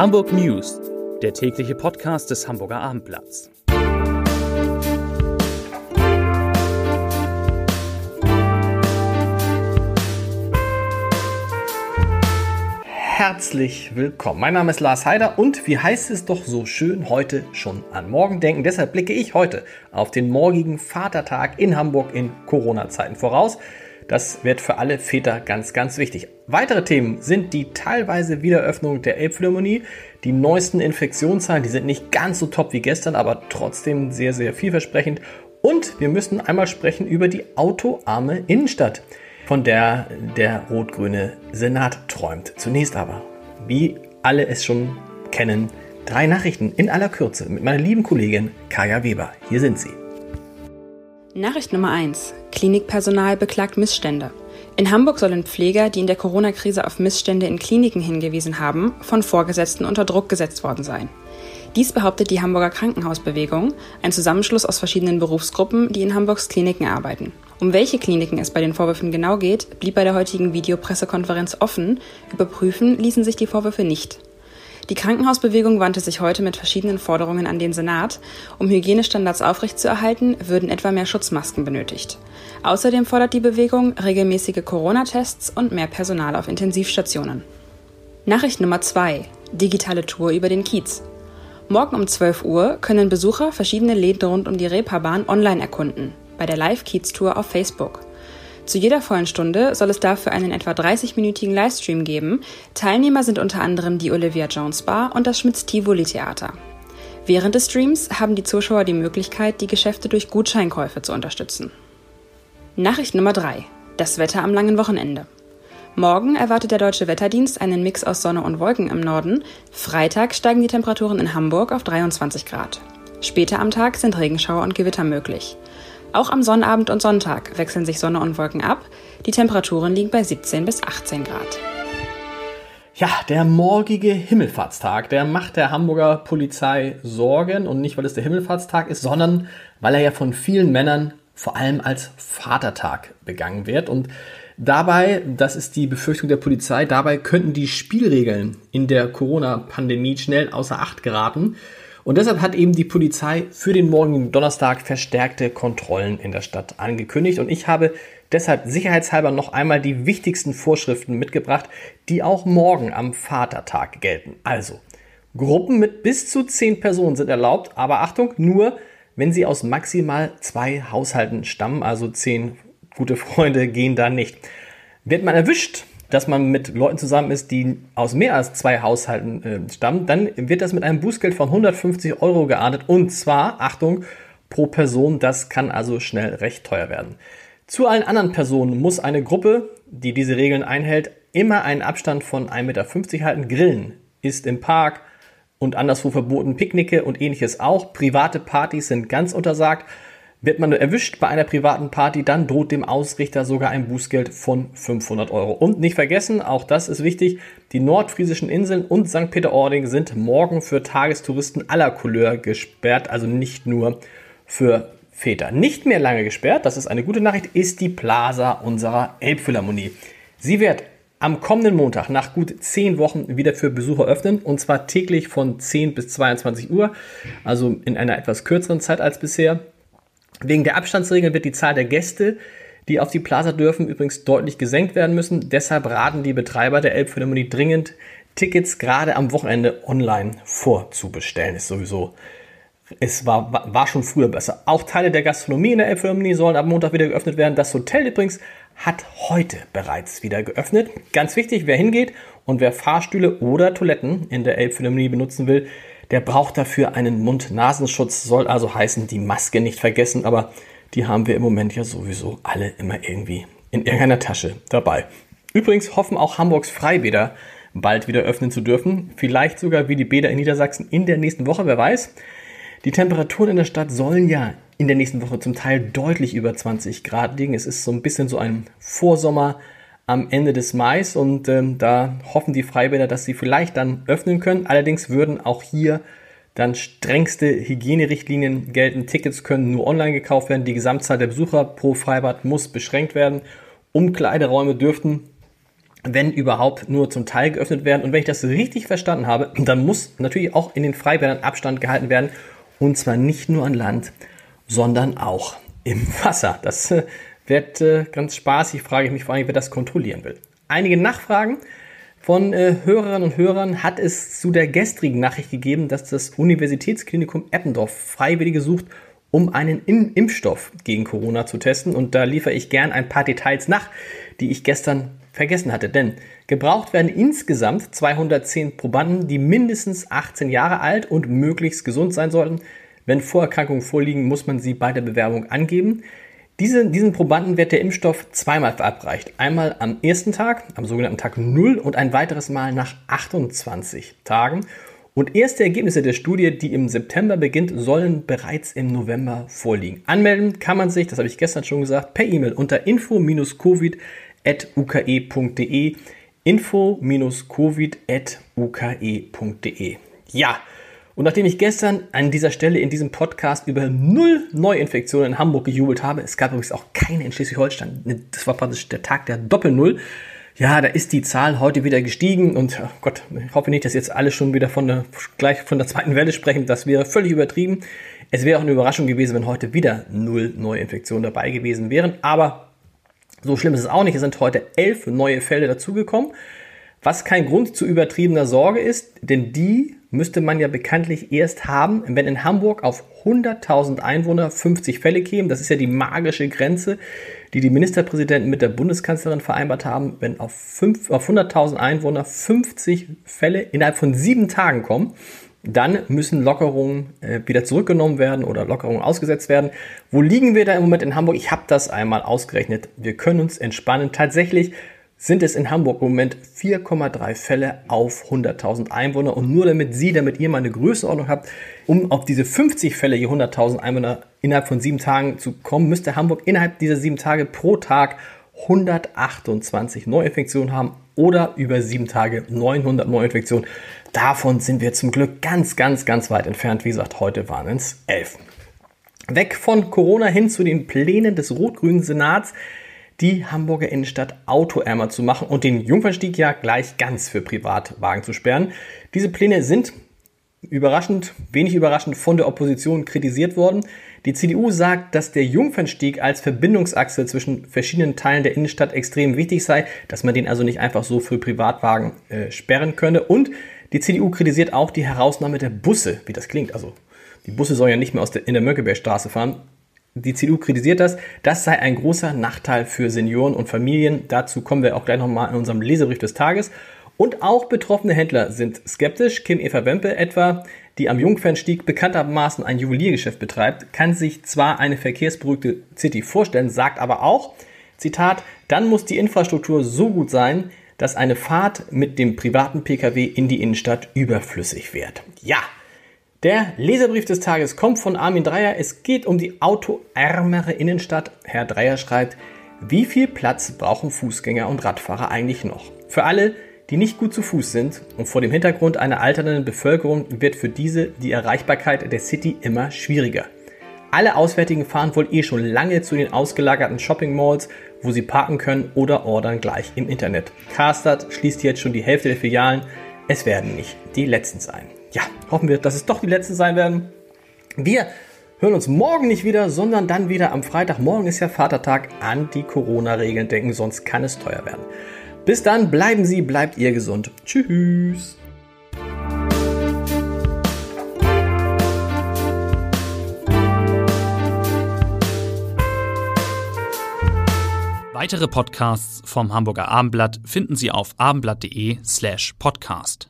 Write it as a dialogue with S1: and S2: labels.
S1: Hamburg News, der tägliche Podcast des Hamburger Abendblatts.
S2: Herzlich willkommen. Mein Name ist Lars Heider und wie heißt es doch so schön heute schon an morgen denken. Deshalb blicke ich heute auf den morgigen Vatertag in Hamburg in Corona-Zeiten voraus. Das wird für alle Väter ganz, ganz wichtig. Weitere Themen sind die teilweise Wiederöffnung der Elbphilharmonie, die neuesten Infektionszahlen, die sind nicht ganz so top wie gestern, aber trotzdem sehr, sehr vielversprechend. Und wir müssen einmal sprechen über die autoarme Innenstadt, von der der rot-grüne Senat träumt. Zunächst aber, wie alle es schon kennen, drei Nachrichten in aller Kürze mit meiner lieben Kollegin Kaya Weber. Hier sind sie.
S3: Nachricht Nummer 1. Klinikpersonal beklagt Missstände. In Hamburg sollen Pfleger, die in der Corona-Krise auf Missstände in Kliniken hingewiesen haben, von Vorgesetzten unter Druck gesetzt worden sein. Dies behauptet die Hamburger Krankenhausbewegung, ein Zusammenschluss aus verschiedenen Berufsgruppen, die in Hamburgs Kliniken arbeiten. Um welche Kliniken es bei den Vorwürfen genau geht, blieb bei der heutigen Videopressekonferenz offen. Überprüfen ließen sich die Vorwürfe nicht. Die Krankenhausbewegung wandte sich heute mit verschiedenen Forderungen an den Senat. Um Hygienestandards aufrechtzuerhalten, würden etwa mehr Schutzmasken benötigt. Außerdem fordert die Bewegung regelmäßige Corona-Tests und mehr Personal auf Intensivstationen. Nachricht Nummer 2. Digitale Tour über den Kiez. Morgen um 12 Uhr können Besucher verschiedene Läden rund um die Reeperbahn online erkunden, bei der Live-Kiez-Tour auf Facebook. Zu jeder vollen Stunde soll es dafür einen etwa 30-minütigen Livestream geben. Teilnehmer sind unter anderem die Olivia Jones Bar und das Schmitz Tivoli Theater. Während des Streams haben die Zuschauer die Möglichkeit, die Geschäfte durch Gutscheinkäufe zu unterstützen. Nachricht Nummer 3. Das Wetter am langen Wochenende. Morgen erwartet der Deutsche Wetterdienst einen Mix aus Sonne und Wolken im Norden. Freitag steigen die Temperaturen in Hamburg auf 23 Grad. Später am Tag sind Regenschauer und Gewitter möglich. Auch am Sonnabend und Sonntag wechseln sich Sonne und Wolken ab. Die Temperaturen liegen bei 17 bis 18 Grad.
S2: Ja, der morgige Himmelfahrtstag, der macht der Hamburger Polizei Sorgen und nicht, weil es der Himmelfahrtstag ist, sondern weil er ja von vielen Männern vor allem als Vatertag begangen wird. Und dabei, das ist die Befürchtung der Polizei, dabei könnten die Spielregeln in der Corona-Pandemie schnell außer Acht geraten. Und deshalb hat eben die Polizei für den morgigen Donnerstag verstärkte Kontrollen in der Stadt angekündigt. Und ich habe deshalb sicherheitshalber noch einmal die wichtigsten Vorschriften mitgebracht, die auch morgen am Vatertag gelten. Also, Gruppen mit bis zu zehn Personen sind erlaubt, aber Achtung, nur wenn sie aus maximal zwei Haushalten stammen, also zehn gute Freunde gehen da nicht. Wird man erwischt, dass man mit Leuten zusammen ist, die aus mehr als zwei Haushalten äh, stammen, dann wird das mit einem Bußgeld von 150 Euro geahndet und zwar, Achtung, pro Person. Das kann also schnell recht teuer werden. Zu allen anderen Personen muss eine Gruppe, die diese Regeln einhält, immer einen Abstand von 1,50 Meter halten. Grillen ist im Park und anderswo verboten, Picknicke und ähnliches auch. Private Partys sind ganz untersagt. Wird man erwischt bei einer privaten Party, dann droht dem Ausrichter sogar ein Bußgeld von 500 Euro. Und nicht vergessen, auch das ist wichtig, die nordfriesischen Inseln und St. Peter-Ording sind morgen für Tagestouristen aller Couleur gesperrt, also nicht nur für Väter. Nicht mehr lange gesperrt, das ist eine gute Nachricht, ist die Plaza unserer Elbphilharmonie. Sie wird am kommenden Montag nach gut zehn Wochen wieder für Besucher öffnen und zwar täglich von 10 bis 22 Uhr, also in einer etwas kürzeren Zeit als bisher. Wegen der Abstandsregeln wird die Zahl der Gäste, die auf die Plaza dürfen, übrigens deutlich gesenkt werden müssen. Deshalb raten die Betreiber der Elbphilharmonie dringend, Tickets gerade am Wochenende online vorzubestellen. Ist sowieso, es war, war schon früher besser. Auch Teile der Gastronomie in der Elbphilharmonie sollen ab Montag wieder geöffnet werden. Das Hotel übrigens hat heute bereits wieder geöffnet. Ganz wichtig, wer hingeht und wer Fahrstühle oder Toiletten in der Elbphilharmonie benutzen will, der braucht dafür einen Mund-Nasenschutz, soll also heißen, die Maske nicht vergessen, aber die haben wir im Moment ja sowieso alle immer irgendwie in irgendeiner Tasche dabei. Übrigens hoffen auch Hamburgs Freibäder bald wieder öffnen zu dürfen, vielleicht sogar wie die Bäder in Niedersachsen in der nächsten Woche, wer weiß. Die Temperaturen in der Stadt sollen ja in der nächsten Woche zum Teil deutlich über 20 Grad liegen. Es ist so ein bisschen so ein Vorsommer am Ende des Mais und ähm, da hoffen die Freibäder, dass sie vielleicht dann öffnen können. Allerdings würden auch hier dann strengste Hygienerichtlinien gelten. Tickets können nur online gekauft werden. Die Gesamtzahl der Besucher pro Freibad muss beschränkt werden. Umkleideräume dürften wenn überhaupt nur zum Teil geöffnet werden. Und wenn ich das richtig verstanden habe, dann muss natürlich auch in den Freibädern Abstand gehalten werden. Und zwar nicht nur an Land, sondern auch im Wasser. Das äh, wird äh, ganz spaßig, frage ich mich vor allem, wer das kontrollieren will. Einige Nachfragen von äh, Hörerinnen und Hörern hat es zu der gestrigen Nachricht gegeben, dass das Universitätsklinikum Eppendorf Freiwillige sucht, um einen In Impfstoff gegen Corona zu testen. Und da liefere ich gern ein paar Details nach, die ich gestern vergessen hatte. Denn gebraucht werden insgesamt 210 Probanden, die mindestens 18 Jahre alt und möglichst gesund sein sollten. Wenn Vorerkrankungen vorliegen, muss man sie bei der Bewerbung angeben. Diese, diesen Probanden wird der Impfstoff zweimal verabreicht. Einmal am ersten Tag, am sogenannten Tag 0 und ein weiteres Mal nach 28 Tagen. Und erste Ergebnisse der Studie, die im September beginnt, sollen bereits im November vorliegen. Anmelden kann man sich, das habe ich gestern schon gesagt, per E-Mail unter info-covid.uke.de info-covid.uke.de Ja, und nachdem ich gestern an dieser Stelle in diesem Podcast über null Neuinfektionen in Hamburg gejubelt habe, es gab übrigens auch keine in Schleswig-Holstein, das war praktisch der Tag der Doppel-Null, ja, da ist die Zahl heute wieder gestiegen und oh Gott, ich hoffe nicht, dass jetzt alle schon wieder von der, gleich von der zweiten Welle sprechen. Das wäre völlig übertrieben. Es wäre auch eine Überraschung gewesen, wenn heute wieder null Neuinfektionen dabei gewesen wären. Aber so schlimm ist es auch nicht. Es sind heute elf neue Fälle dazugekommen. Was kein Grund zu übertriebener Sorge ist, denn die müsste man ja bekanntlich erst haben, wenn in Hamburg auf 100.000 Einwohner 50 Fälle kämen. Das ist ja die magische Grenze, die die Ministerpräsidenten mit der Bundeskanzlerin vereinbart haben. Wenn auf, auf 100.000 Einwohner 50 Fälle innerhalb von sieben Tagen kommen, dann müssen Lockerungen äh, wieder zurückgenommen werden oder Lockerungen ausgesetzt werden. Wo liegen wir da im Moment in Hamburg? Ich habe das einmal ausgerechnet. Wir können uns entspannen. Tatsächlich sind es in Hamburg im Moment 4,3 Fälle auf 100.000 Einwohner. Und nur damit Sie, damit ihr mal eine Größenordnung habt, um auf diese 50 Fälle je 100.000 Einwohner innerhalb von sieben Tagen zu kommen, müsste Hamburg innerhalb dieser sieben Tage pro Tag 128 Neuinfektionen haben oder über sieben Tage 900 Neuinfektionen. Davon sind wir zum Glück ganz, ganz, ganz weit entfernt. Wie gesagt, heute waren es 11. Weg von Corona hin zu den Plänen des rot-grünen Senats die Hamburger Innenstadt autoärmer zu machen und den Jungfernstieg ja gleich ganz für Privatwagen zu sperren. Diese Pläne sind überraschend, wenig überraschend von der Opposition kritisiert worden. Die CDU sagt, dass der Jungfernstieg als Verbindungsachse zwischen verschiedenen Teilen der Innenstadt extrem wichtig sei, dass man den also nicht einfach so für Privatwagen äh, sperren könne. Und die CDU kritisiert auch die Herausnahme der Busse, wie das klingt. Also die Busse sollen ja nicht mehr aus der, in der Mönckebergstraße fahren. Die CDU kritisiert das. Das sei ein großer Nachteil für Senioren und Familien. Dazu kommen wir auch gleich nochmal in unserem Leserbrief des Tages. Und auch betroffene Händler sind skeptisch. Kim Eva Wempe etwa, die am Jungfernstieg bekanntermaßen ein Juweliergeschäft betreibt, kann sich zwar eine verkehrsberuhigte City vorstellen, sagt aber auch, Zitat, dann muss die Infrastruktur so gut sein, dass eine Fahrt mit dem privaten Pkw in die Innenstadt überflüssig wird. Ja, der Leserbrief des Tages kommt von Armin Dreier. Es geht um die autoärmere Innenstadt. Herr Dreier schreibt, wie viel Platz brauchen Fußgänger und Radfahrer eigentlich noch? Für alle, die nicht gut zu Fuß sind und vor dem Hintergrund einer alternden Bevölkerung wird für diese die Erreichbarkeit der City immer schwieriger. Alle Auswärtigen fahren wohl eh schon lange zu den ausgelagerten Shopping Malls, wo sie parken können oder ordern gleich im Internet. Karstadt schließt jetzt schon die Hälfte der Filialen. Es werden nicht die letzten sein ja, hoffen wir, dass es doch die letzten sein werden. Wir hören uns morgen nicht wieder, sondern dann wieder am Freitag. Morgen ist ja Vatertag. An die Corona-Regeln denken, sonst kann es teuer werden. Bis dann, bleiben Sie, bleibt ihr gesund. Tschüss.
S1: Weitere Podcasts vom Hamburger Abendblatt finden Sie auf abendblatt.de slash podcast.